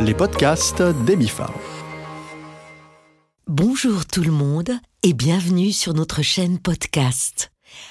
les podcasts d'Emifar. Bonjour tout le monde et bienvenue sur notre chaîne podcast.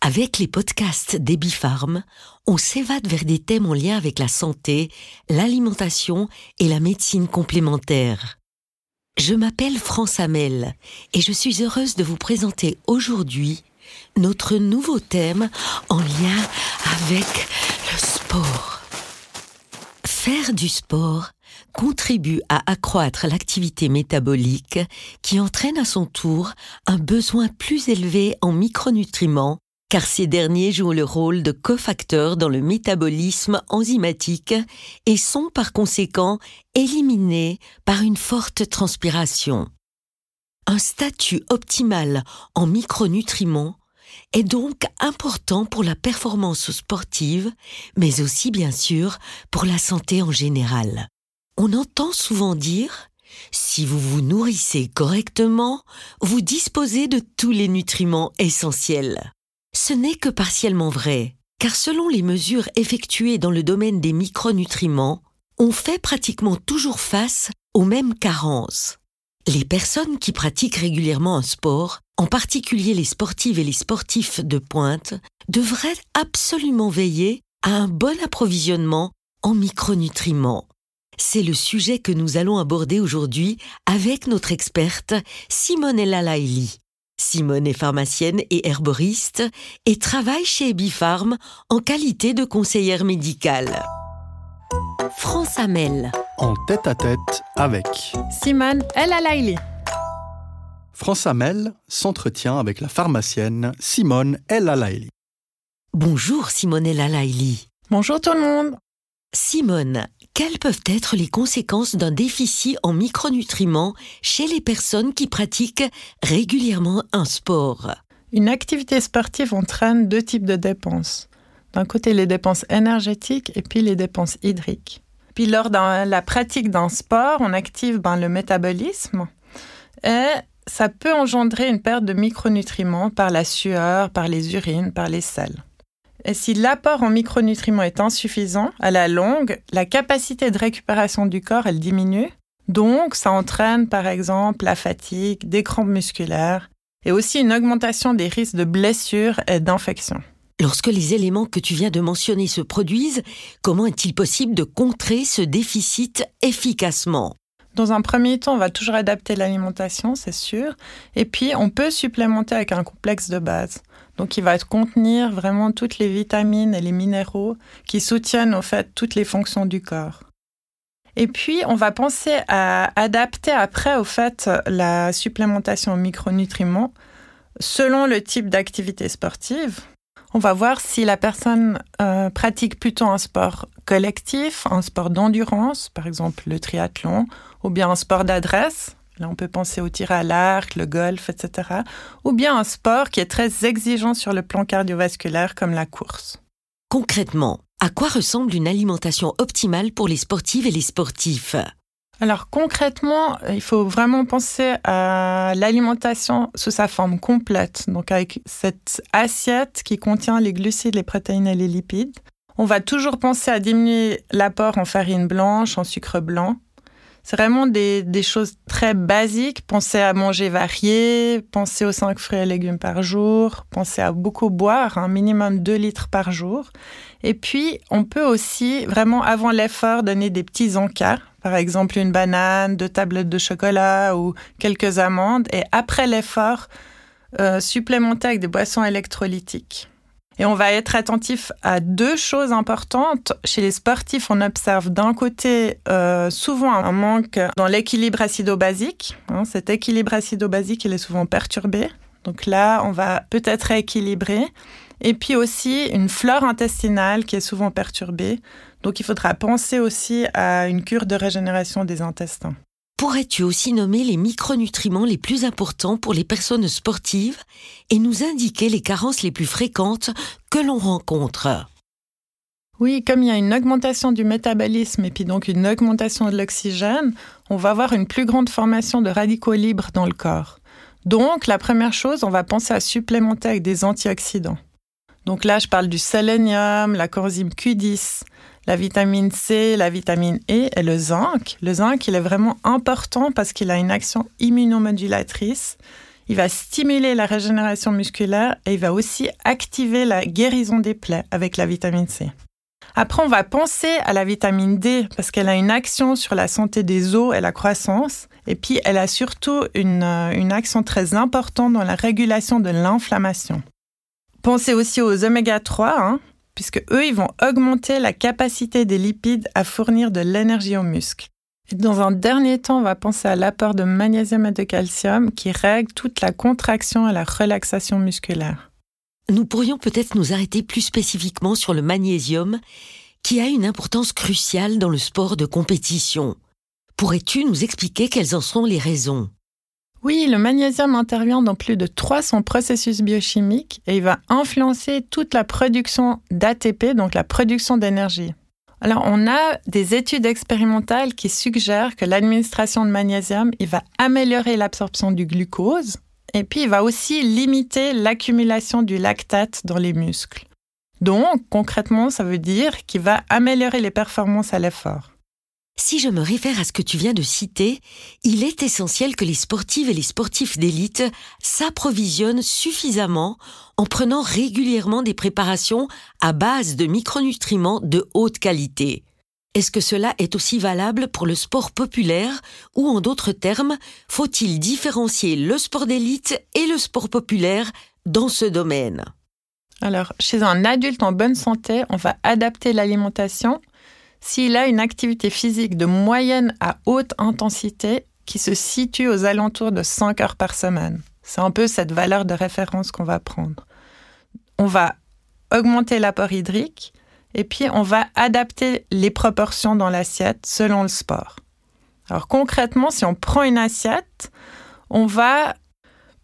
Avec les podcasts d'Ebifarm, on s'évade vers des thèmes en lien avec la santé, l'alimentation et la médecine complémentaire. Je m'appelle France Hamel et je suis heureuse de vous présenter aujourd'hui notre nouveau thème en lien avec le sport. Faire du sport contribue à accroître l'activité métabolique qui entraîne à son tour un besoin plus élevé en micronutriments car ces derniers jouent le rôle de cofacteurs dans le métabolisme enzymatique et sont par conséquent éliminés par une forte transpiration. Un statut optimal en micronutriments est donc important pour la performance sportive, mais aussi bien sûr pour la santé en général. On entend souvent dire si vous vous nourrissez correctement, vous disposez de tous les nutriments essentiels. Ce n'est que partiellement vrai, car selon les mesures effectuées dans le domaine des micronutriments, on fait pratiquement toujours face aux mêmes carences. Les personnes qui pratiquent régulièrement un sport, en particulier les sportives et les sportifs de pointe, devraient absolument veiller à un bon approvisionnement en micronutriments. C'est le sujet que nous allons aborder aujourd'hui avec notre experte Simone Lalaili. Simone est pharmacienne et herboriste et travaille chez Ebifarm en qualité de conseillère médicale. France Hamel. En tête à tête avec Simone El Alaili. France Hamel s'entretient avec la pharmacienne Simone El Alaili. Bonjour Simone El Alaili. Bonjour tout le monde. Simone, quelles peuvent être les conséquences d'un déficit en micronutriments chez les personnes qui pratiquent régulièrement un sport? Une activité sportive entraîne deux types de dépenses. D'un côté, les dépenses énergétiques et puis les dépenses hydriques. Puis lors de la pratique d'un sport, on active ben, le métabolisme et ça peut engendrer une perte de micronutriments par la sueur, par les urines, par les selles. Et si l'apport en micronutriments est insuffisant, à la longue, la capacité de récupération du corps, elle diminue. Donc, ça entraîne par exemple la fatigue, des crampes musculaires et aussi une augmentation des risques de blessures et d'infections. Lorsque les éléments que tu viens de mentionner se produisent, comment est-il possible de contrer ce déficit efficacement? Dans un premier temps, on va toujours adapter l'alimentation, c'est sûr. Et puis, on peut supplémenter avec un complexe de base. Donc, il va contenir vraiment toutes les vitamines et les minéraux qui soutiennent, au fait, toutes les fonctions du corps. Et puis, on va penser à adapter après, au fait, la supplémentation en micronutriments selon le type d'activité sportive. On va voir si la personne euh, pratique plutôt un sport collectif, un sport d'endurance, par exemple le triathlon, ou bien un sport d'adresse. Là, on peut penser au tir à l'arc, le golf, etc. Ou bien un sport qui est très exigeant sur le plan cardiovasculaire, comme la course. Concrètement, à quoi ressemble une alimentation optimale pour les sportives et les sportifs? Alors concrètement, il faut vraiment penser à l'alimentation sous sa forme complète, donc avec cette assiette qui contient les glucides, les protéines et les lipides. On va toujours penser à diminuer l'apport en farine blanche, en sucre blanc. C'est vraiment des, choses très basiques. Pensez à manger varié, pensez aux 5 fruits et légumes par jour, pensez à beaucoup boire, un minimum 2 litres par jour. Et puis, on peut aussi, vraiment avant l'effort, donner des petits encas par exemple une banane, deux tablettes de chocolat ou quelques amandes, et après l'effort, euh, supplémenter avec des boissons électrolytiques. Et on va être attentif à deux choses importantes. Chez les sportifs, on observe d'un côté euh, souvent un manque dans l'équilibre acido-basique. Hein, cet équilibre acido-basique, il est souvent perturbé. Donc là, on va peut-être rééquilibrer. Et puis aussi une flore intestinale qui est souvent perturbée. Donc il faudra penser aussi à une cure de régénération des intestins. Pourrais-tu aussi nommer les micronutriments les plus importants pour les personnes sportives et nous indiquer les carences les plus fréquentes que l'on rencontre? Oui, comme il y a une augmentation du métabolisme et puis donc une augmentation de l'oxygène, on va avoir une plus grande formation de radicaux libres dans le corps. Donc, la première chose, on va penser à supplémenter avec des antioxydants. Donc là, je parle du sélénium, la coenzyme Q10, la vitamine C, la vitamine E et le zinc. Le zinc, il est vraiment important parce qu'il a une action immunomodulatrice. Il va stimuler la régénération musculaire et il va aussi activer la guérison des plaies avec la vitamine C. Après, on va penser à la vitamine D parce qu'elle a une action sur la santé des os et la croissance. Et puis, elle a surtout une, euh, action très importante dans la régulation de l'inflammation. Pensez aussi aux oméga 3, hein, puisque eux, ils vont augmenter la capacité des lipides à fournir de l'énergie aux muscles. Dans un dernier temps, on va penser à l'apport de magnésium et de calcium qui règle toute la contraction et la relaxation musculaire. Nous pourrions peut-être nous arrêter plus spécifiquement sur le magnésium, qui a une importance cruciale dans le sport de compétition. Pourrais-tu nous expliquer quelles en sont les raisons? Oui, le magnésium intervient dans plus de 300 processus biochimiques et il va influencer toute la production d'ATP, donc la production d'énergie. Alors, on a des études expérimentales qui suggèrent que l'administration de magnésium, il va améliorer l'absorption du glucose et puis il va aussi limiter l'accumulation du lactate dans les muscles. Donc, concrètement, ça veut dire qu'il va améliorer les performances à l'effort. Si je me réfère à ce que tu viens de citer, il est essentiel que les sportives et les sportifs d'élite s'approvisionnent suffisamment en prenant régulièrement des préparations à base de micronutriments de haute qualité. Est-ce que cela est aussi valable pour le sport populaire ou en d'autres termes, faut-il différencier le sport d'élite et le sport populaire dans ce domaine? Alors, chez un adulte en bonne santé, on va adapter l'alimentation s'il a une activité physique de moyenne à haute intensité qui se situe aux alentours de 5 heures par semaine. C'est un peu cette valeur de référence qu'on va prendre. On va augmenter l'apport hydrique et puis on va adapter les proportions dans l'assiette selon le sport. Alors concrètement, si on prend une assiette, on va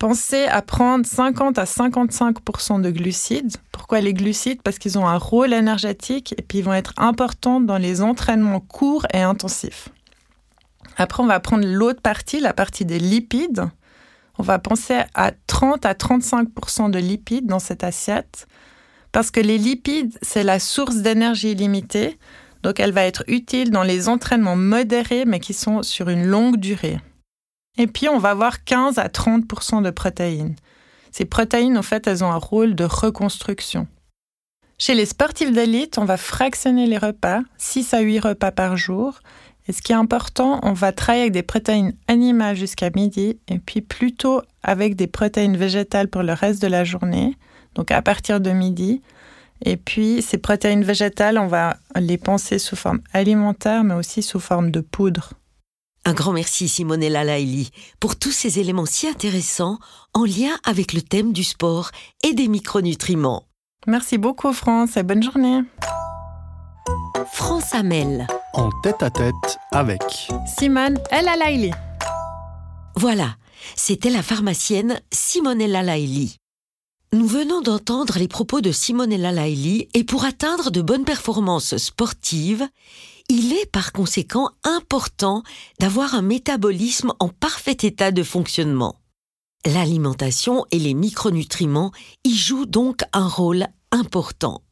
Pensez à prendre 50 à 55% de glucides. Pourquoi les glucides? Parce qu'ils ont un rôle énergétique et puis ils vont être importants dans les entraînements courts et intensifs. Après, on va prendre l'autre partie, la partie des lipides. On va penser à 30 à 35% de lipides dans cette assiette parce que les lipides, c'est la source d'énergie limitée. Donc, elle va être utile dans les entraînements modérés mais qui sont sur une longue durée. Et puis, on va avoir 15 à 30% de protéines. Ces protéines, en fait, elles ont un rôle de reconstruction. Chez les sportifs d'élite, on va fractionner les repas, 6 à 8 repas par jour. Et ce qui est important, on va travailler avec des protéines animales jusqu'à midi et puis plutôt avec des protéines végétales pour le reste de la journée, donc à partir de midi. Et puis, ces protéines végétales, on va les penser sous forme alimentaire, mais aussi sous forme de poudre. Un grand merci Simonella Laili pour tous ces éléments si intéressants en lien avec le thème du sport et des micronutriments. Merci beaucoup France et bonne journée. France Amel. En tête à tête avec Simone El Laili. Voilà, c'était la pharmacienne Simonella Laili. Nous venons d'entendre les propos de Simonella Laili et pour atteindre de bonnes performances sportives, il est par conséquent important d'avoir un métabolisme en parfait état de fonctionnement. L'alimentation et les micronutriments y jouent donc un rôle important.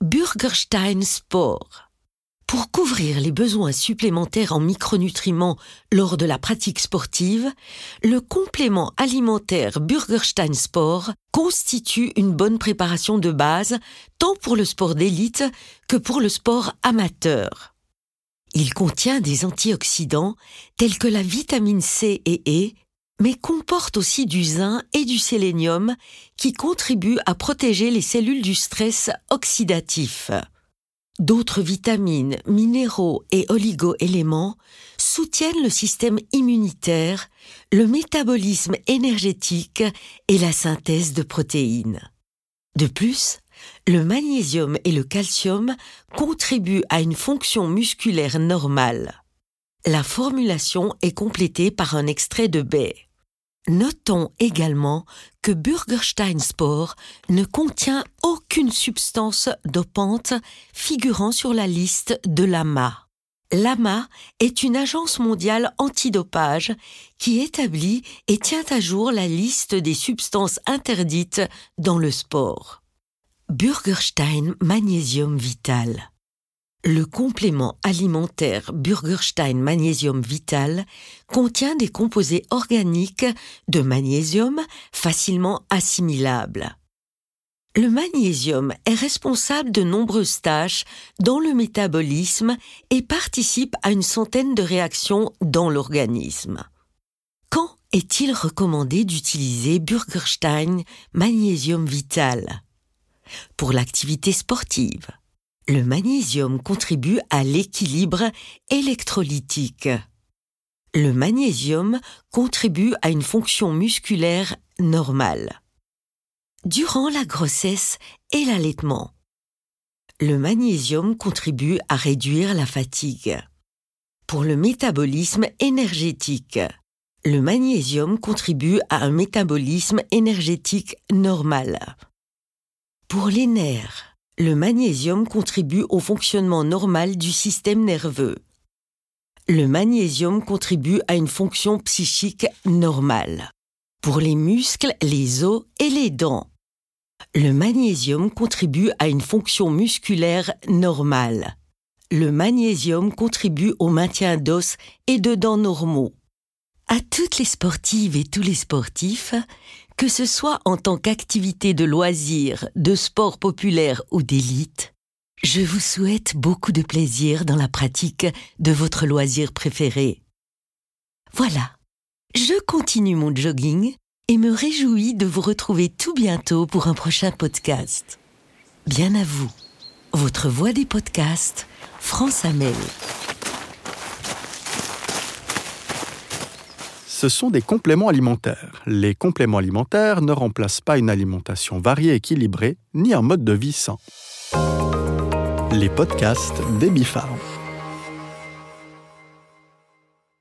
Burgerstein Sport pour couvrir les besoins supplémentaires en micronutriments lors de la pratique sportive, le complément alimentaire Burgerstein Sport constitue une bonne préparation de base tant pour le sport d'élite que pour le sport amateur. Il contient des antioxydants tels que la vitamine C et E, mais comporte aussi du zinc et du sélénium qui contribuent à protéger les cellules du stress oxydatif. D'autres vitamines, minéraux et oligo-éléments soutiennent le système immunitaire, le métabolisme énergétique et la synthèse de protéines. De plus, le magnésium et le calcium contribuent à une fonction musculaire normale. La formulation est complétée par un extrait de baie. Notons également que Burgerstein Sport ne contient aucune substance dopante figurant sur la liste de l'AMA. L'AMA est une agence mondiale antidopage qui établit et tient à jour la liste des substances interdites dans le sport. Burgerstein Magnésium Vital. le complément alimentaire Burgerstein Magnésium Vital contient des composés organiques de magnésium facilement assimilables. Le magnésium est responsable de nombreuses tâches dans le métabolisme et participe à une centaine de réactions dans l'organisme. Quand est-il recommandé d'utiliser Burgerstein Magnésium Vital? Pour l'activité sportive le magnésium contribue à l'équilibre électrolytique. Le magnésium contribue à une fonction musculaire normale. Durant la grossesse et l'allaitement, le magnésium contribue à réduire la fatigue. Pour le métabolisme énergétique, le magnésium contribue à un métabolisme énergétique normal. Pour les nerfs, le magnésium contribue au fonctionnement normal du système nerveux. Le magnésium contribue à une fonction psychique normale. Pour les muscles, les os et les dents. Le magnésium contribue à une fonction musculaire normale. Le magnésium contribue au maintien d'os et de dents normaux. À toutes les sportives et tous les sportifs, que ce soit en tant qu'activité de loisir, de sport populaire ou d'élite, je vous souhaite beaucoup de plaisir dans la pratique de votre loisir préféré. Voilà, je continue mon jogging et me réjouis de vous retrouver tout bientôt pour un prochain podcast. Bien à vous, votre voix des podcasts, France Amel. Ce sont des compléments alimentaires. Les compléments alimentaires ne remplacent pas une alimentation variée et équilibrée, ni un mode de vie sain. Les podcasts des Bifarm.